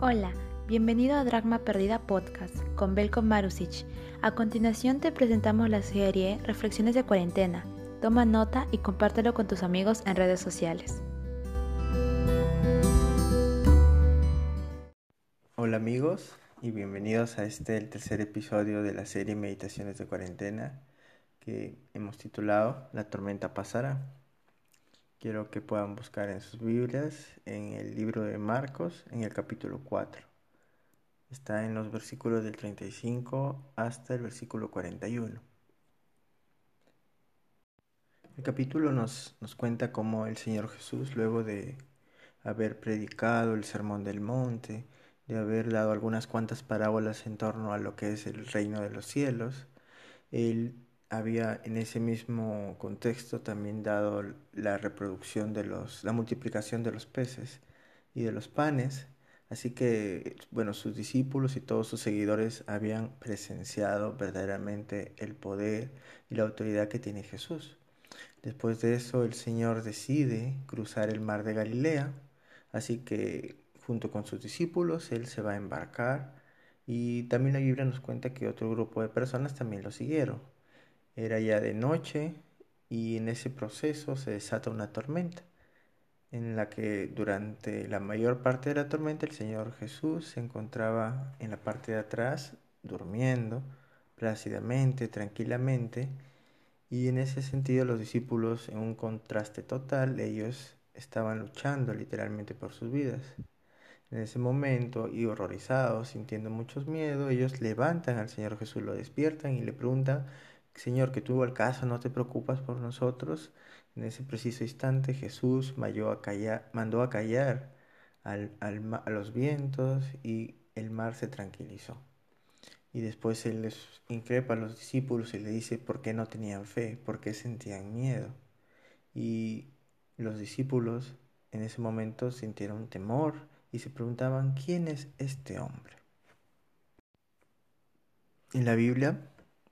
Hola, bienvenido a Dragma Perdida Podcast con Belko Marusic. A continuación te presentamos la serie Reflexiones de Cuarentena. Toma nota y compártelo con tus amigos en redes sociales. Hola amigos y bienvenidos a este, el tercer episodio de la serie Meditaciones de Cuarentena que hemos titulado La tormenta pasará. Quiero que puedan buscar en sus Biblias, en el libro de Marcos, en el capítulo 4. Está en los versículos del 35 hasta el versículo 41. El capítulo nos, nos cuenta cómo el Señor Jesús, luego de haber predicado el Sermón del Monte, de haber dado algunas cuantas parábolas en torno a lo que es el reino de los cielos, él había en ese mismo contexto también dado la reproducción de los, la multiplicación de los peces y de los panes. Así que, bueno, sus discípulos y todos sus seguidores habían presenciado verdaderamente el poder y la autoridad que tiene Jesús. Después de eso, el Señor decide cruzar el mar de Galilea, así que junto con sus discípulos, Él se va a embarcar y también la Biblia nos cuenta que otro grupo de personas también lo siguieron. Era ya de noche y en ese proceso se desata una tormenta, en la que durante la mayor parte de la tormenta el Señor Jesús se encontraba en la parte de atrás durmiendo plácidamente, tranquilamente, y en ese sentido los discípulos en un contraste total, ellos estaban luchando literalmente por sus vidas. En ese momento, y horrorizados, sintiendo muchos miedos, ellos levantan al Señor Jesús, lo despiertan y le preguntan Señor, que tuvo el caso, no te preocupas por nosotros. En ese preciso instante Jesús a callar, mandó a, callar al, a los vientos y el mar se tranquilizó. Y después Él les increpa a los discípulos y le dice por qué no tenían fe, por qué sentían miedo. Y los discípulos en ese momento sintieron temor y se preguntaban, ¿quién es este hombre? En la Biblia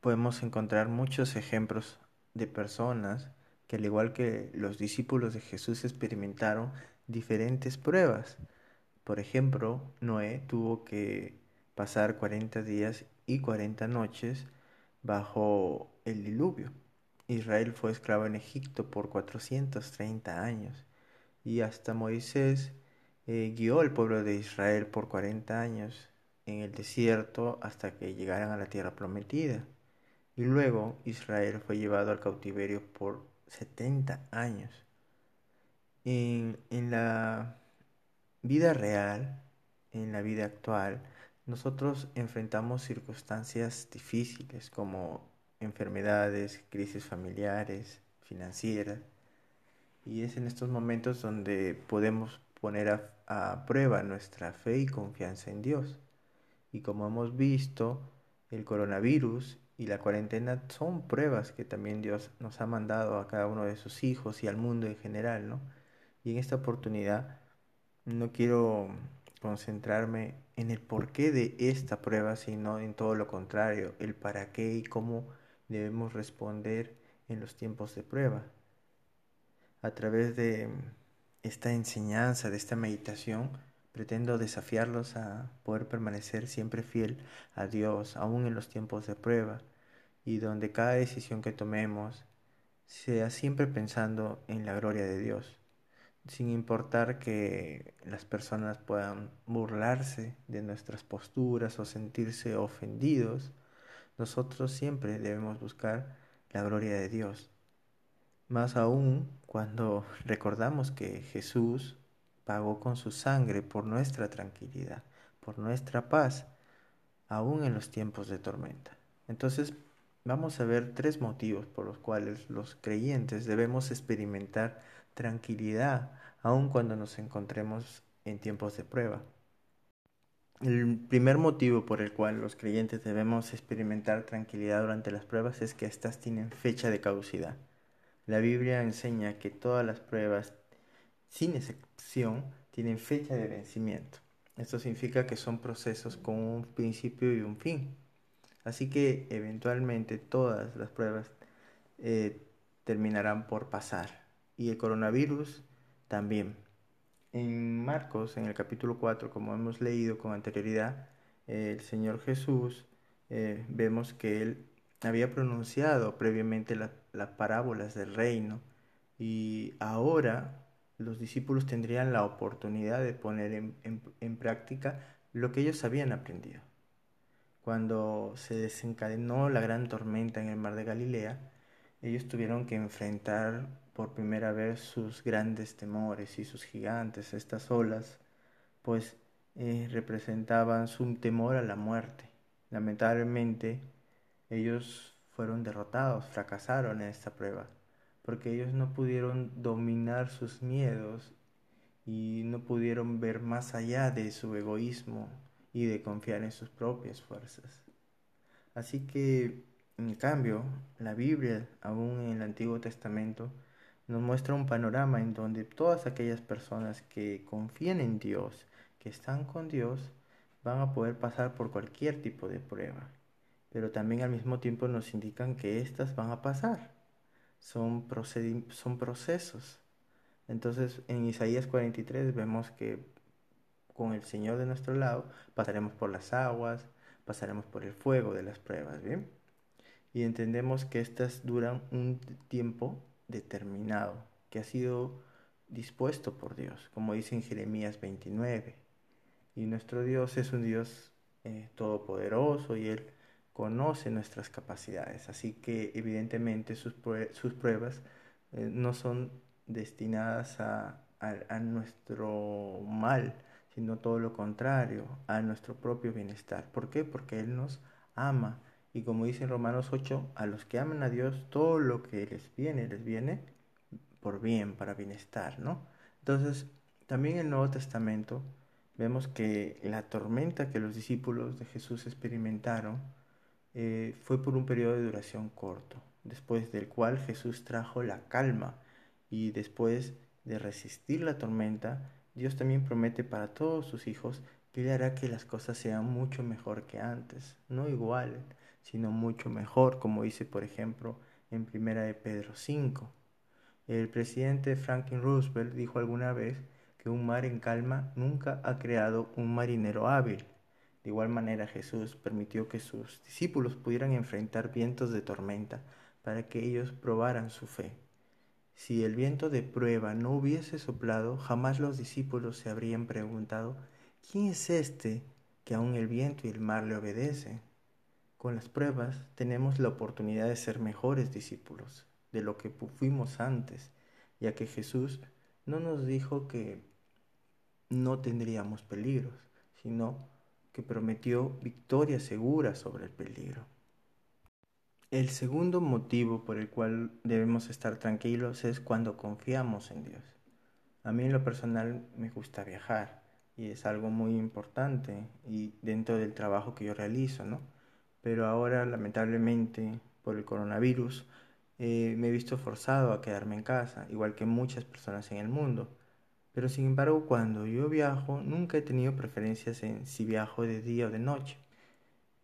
podemos encontrar muchos ejemplos de personas que al igual que los discípulos de Jesús experimentaron diferentes pruebas. Por ejemplo, Noé tuvo que pasar 40 días y 40 noches bajo el diluvio. Israel fue esclavo en Egipto por 430 años y hasta Moisés eh, guió al pueblo de Israel por 40 años en el desierto hasta que llegaran a la tierra prometida. Y luego Israel fue llevado al cautiverio por 70 años. En, en la vida real, en la vida actual, nosotros enfrentamos circunstancias difíciles como enfermedades, crisis familiares, financieras. Y es en estos momentos donde podemos poner a, a, prueba nuestra fe y confianza en Dios. Y como hemos visto, el coronavirus y la cuarentena son pruebas que también Dios nos ha mandado a cada uno de sus hijos y al mundo en general, ¿no? Y en esta oportunidad no quiero concentrarme en el porqué de esta prueba, sino en todo lo contrario, el para qué y cómo debemos responder en los tiempos de prueba. A través de esta enseñanza, de esta meditación, Pretendo desafiarlos a poder permanecer siempre fiel a Dios, aún en los tiempos de prueba, y donde cada decisión que tomemos sea siempre pensando en la gloria de Dios, sin importar que las personas puedan burlarse de nuestras posturas o sentirse ofendidos, nosotros siempre debemos buscar la gloria de Dios. Más aún cuando recordamos que Jesús pagó con su sangre por nuestra tranquilidad, por nuestra paz, aún en los tiempos de tormenta. Entonces, vamos a ver tres motivos por los cuales los creyentes debemos experimentar tranquilidad, aun cuando nos encontremos en tiempos de prueba. El primer motivo por el cual los creyentes debemos experimentar tranquilidad durante las pruebas es que éstas tienen fecha de caducidad. La Biblia enseña que todas las pruebas sin excepción, tienen fecha de vencimiento. Esto significa que son procesos con un principio y un fin. Así que eventualmente todas las pruebas eh, terminarán por pasar. Y el coronavirus también. en Marcos, en el capítulo 4, como hemos leído con anterioridad, el Señor Jesús, eh, vemos que Él había pronunciado previamente las parábolas del reino y ahora los discípulos tendrían la oportunidad de poner en práctica lo que ellos habían aprendido. Cuando se desencadenó la gran tormenta en el mar de Galilea, ellos tuvieron que enfrentar por primera vez sus grandes temores y sus gigantes, estas olas, pues eh, representaban su temor a la muerte. Lamentablemente, ellos fueron derrotados, fracasaron en esta prueba, porque ellos no pudieron dominar sus miedos y no pudieron ver más allá de su egoísmo y de confiar en sus propias fuerzas. Así que, en cambio, la Biblia, aún en el Antiguo Testamento, nos muestra un panorama en donde todas aquellas personas que confían en Dios, que están con Dios, van a poder pasar por cualquier tipo de prueba. Pero también al mismo tiempo nos indican que éstas van a pasar. Son, son procesos. Entonces en Isaías 43 vemos que con el Señor de nuestro lado pasaremos por las aguas, pasaremos por el fuego de las pruebas, ¿bien? Y entendemos que éstas duran un tiempo determinado, que ha sido dispuesto por Dios, como dice en Jeremías 29. Y nuestro Dios es un Dios eh, todopoderoso y Él conoce nuestras capacidades. Así que evidentemente sus, pruebas eh, no son destinadas a, a nuestro mal, sino todo lo contrario, a nuestro propio bienestar. ¿Por qué? Porque Él nos ama y como dice en Romanos 8, a los que aman a Dios, todo lo que les viene, les viene por bien, para bienestar, ¿no? Entonces, también en el Nuevo Testamento vemos que la tormenta que los discípulos de Jesús experimentaron eh, fue por un periodo de duración corto, después del cual Jesús trajo la calma y después de resistir la tormenta, Dios también promete para todos sus hijos que Él hará que las cosas sean mucho mejor que antes, no igual, sino mucho mejor, como dice por ejemplo en Primera de Pedro 5. El presidente Franklin Roosevelt dijo alguna vez que un mar en calma nunca ha creado un marinero hábil. De igual manera Jesús permitió que sus discípulos pudieran enfrentar vientos de tormenta para que ellos probaran su fe. Si el viento de prueba no hubiese soplado, jamás los discípulos se habrían preguntado, ¿quién es este que aun el viento y el mar le obedecen? Con las pruebas tenemos la oportunidad de ser mejores discípulos de lo que fuimos antes, ya que Jesús no nos dijo que no tendríamos peligros, sino que prometió victoria segura sobre el peligro. El segundo motivo por el cual debemos estar tranquilos es cuando confiamos en Dios. A mí en lo personal me gusta viajar y es algo muy importante y dentro del trabajo que yo realizo, ¿no? pero ahora lamentablemente por el coronavirus eh, me he visto forzado a quedarme en casa, igual que muchas personas en el mundo. Pero sin embargo, cuando yo viajo, nunca he tenido preferencias en si viajo de día o de noche.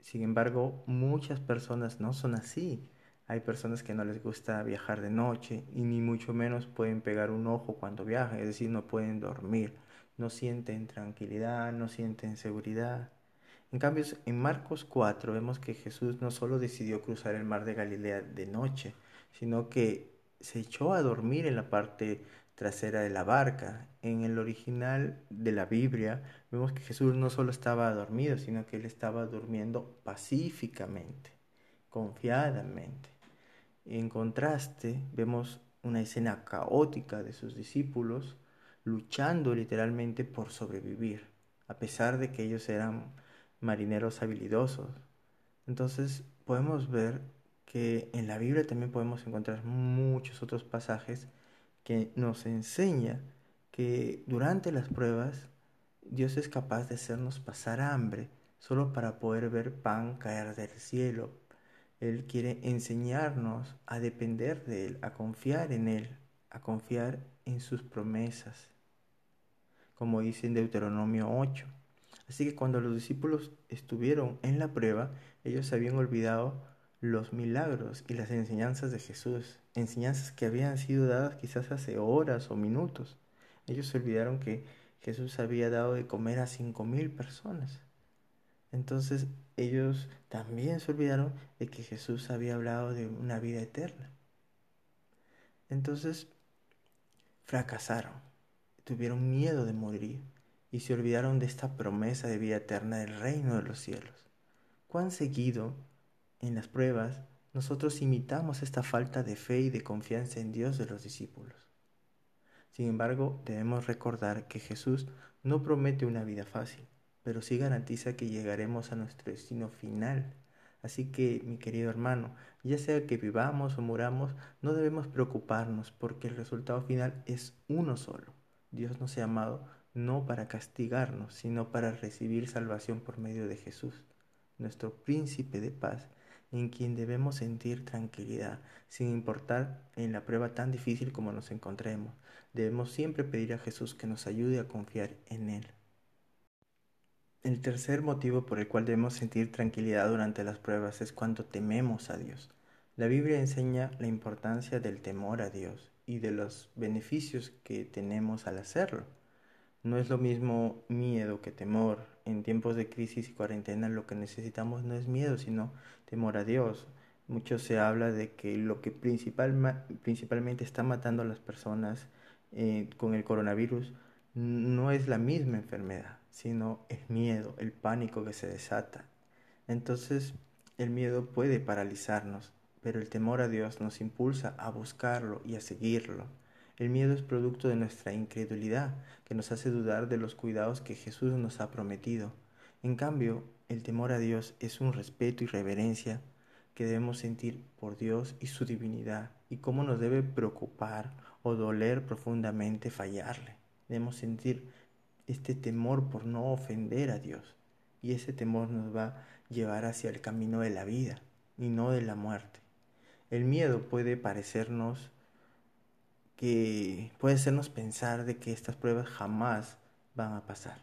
Sin embargo, muchas personas no son así. Hay personas que no les gusta viajar de noche y ni mucho menos pueden pegar un ojo cuando viajan, es decir, no pueden dormir, no sienten tranquilidad, no sienten seguridad. En cambio, en Marcos 4 vemos que Jesús no solo decidió cruzar el mar de Galilea de noche, sino que se echó a dormir en la parte trasera de la barca. En el original de la Biblia vemos que Jesús no solo estaba dormido, sino que él estaba durmiendo pacíficamente, confiadamente. En contraste, vemos una escena caótica de sus discípulos luchando literalmente por sobrevivir, a pesar de que ellos eran marineros habilidosos. Entonces podemos ver que en la Biblia también podemos encontrar muchos otros pasajes que nos enseña que durante las pruebas Dios es capaz de hacernos pasar hambre solo para poder ver pan caer del cielo. Él quiere enseñarnos a depender de Él, a confiar en Él, a confiar en sus promesas, como dice en Deuteronomio 8. Así que cuando los discípulos estuvieron en la prueba, ellos habían olvidado los milagros y las enseñanzas de Jesús, enseñanzas que habían sido dadas quizás hace horas o minutos. Ellos se olvidaron que Jesús había dado de comer a cinco mil personas. Entonces ellos también se olvidaron de que Jesús había hablado de una vida eterna. Entonces fracasaron, tuvieron miedo de morir y se olvidaron de esta promesa de vida eterna del reino de los cielos. Cuán seguido en las pruebas nosotros imitamos esta falta de fe y de confianza en Dios de los discípulos. Sin embargo, debemos recordar que Jesús no promete una vida fácil, pero sí garantiza que llegaremos a nuestro destino final. Así que, mi querido hermano, ya sea que vivamos o muramos, no debemos preocuparnos porque el resultado final es uno solo. Dios nos ha llamado no para castigarnos, sino para recibir salvación por medio de Jesús, nuestro príncipe de paz, en quien debemos sentir tranquilidad, sin importar en la prueba tan difícil como nos encontremos. Debemos siempre pedir a Jesús que nos ayude a confiar en Él. El tercer motivo por el cual debemos sentir tranquilidad durante las pruebas es cuando tememos a Dios. La Biblia enseña la importancia del temor a Dios y de los beneficios que tenemos al hacerlo. No es lo mismo miedo que temor. En tiempos de crisis y cuarentena lo que necesitamos no es miedo, sino temor a Dios. Mucho se habla de que lo que principalmente está matando a las personas eh, con el coronavirus no es la misma enfermedad, sino el miedo, el pánico que se desata. Entonces el miedo puede paralizarnos, pero el temor a Dios nos impulsa a buscarlo y a seguirlo. El miedo es producto de nuestra incredulidad, que nos hace dudar de los cuidados que Jesús nos ha prometido. En cambio, el temor a Dios es un respeto y reverencia que debemos sentir por Dios y su divinidad, y cómo nos debe preocupar o doler profundamente fallarle. Debemos sentir este temor por no ofender a Dios, y ese temor nos va a llevar hacia el camino de la vida y no de la muerte. El miedo puede parecernos que puede hacernos pensar de que estas pruebas jamás van a pasar,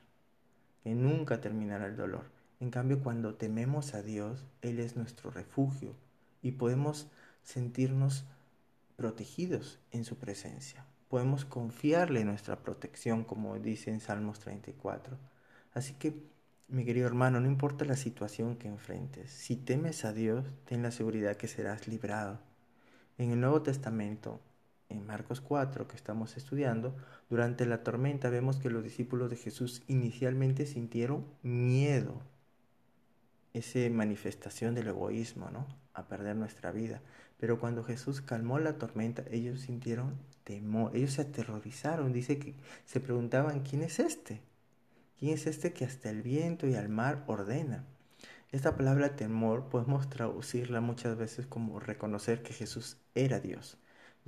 que nunca terminará el dolor. En cambio, cuando tememos a Dios, Él es nuestro refugio y podemos sentirnos protegidos en su presencia. Podemos confiarle nuestra protección, como dice en Salmos 34. Así que, mi querido hermano, no importa la situación que enfrentes, si temes a Dios, ten la seguridad que serás librado. En el Nuevo Testamento, en Marcos 4 que estamos estudiando, durante la tormenta vemos que los discípulos de Jesús inicialmente sintieron miedo, esa manifestación del egoísmo, ¿no? A perder nuestra vida. Pero cuando Jesús calmó la tormenta, ellos sintieron temor, ellos se aterrorizaron, dice que se preguntaban, ¿quién es este? ¿Quién es este que hasta el viento y al mar ordena? Esta palabra temor podemos traducirla muchas veces como reconocer que Jesús era Dios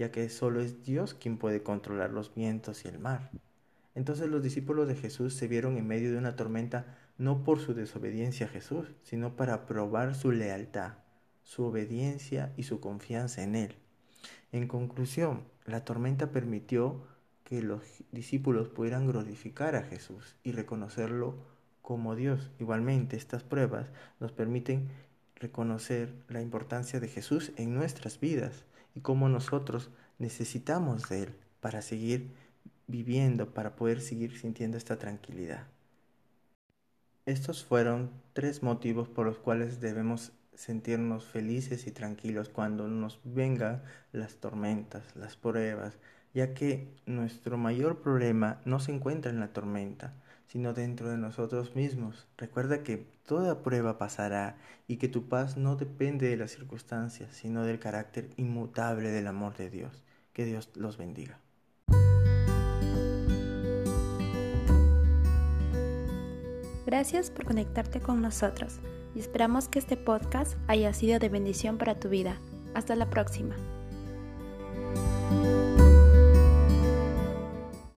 ya que solo es Dios quien puede controlar los vientos y el mar. Entonces los discípulos de Jesús se vieron en medio de una tormenta no por su desobediencia a Jesús, sino para probar su lealtad, su obediencia y su confianza en Él. En conclusión, la tormenta permitió que los discípulos pudieran glorificar a Jesús y reconocerlo como Dios. Igualmente, estas pruebas nos permiten reconocer la importancia de Jesús en nuestras vidas y cómo nosotros necesitamos de Él para seguir viviendo, para poder seguir sintiendo esta tranquilidad. Estos fueron tres motivos por los cuales debemos sentirnos felices y tranquilos cuando nos vengan las tormentas, las pruebas, ya que nuestro mayor problema no se encuentra en la tormenta, sino dentro de nosotros mismos. Recuerda que toda prueba pasará y que tu paz no depende de las circunstancias, sino del carácter inmutable del amor de Dios. Que Dios los bendiga. Gracias por conectarte con nosotros y esperamos que este podcast haya sido de bendición para tu vida. Hasta la próxima.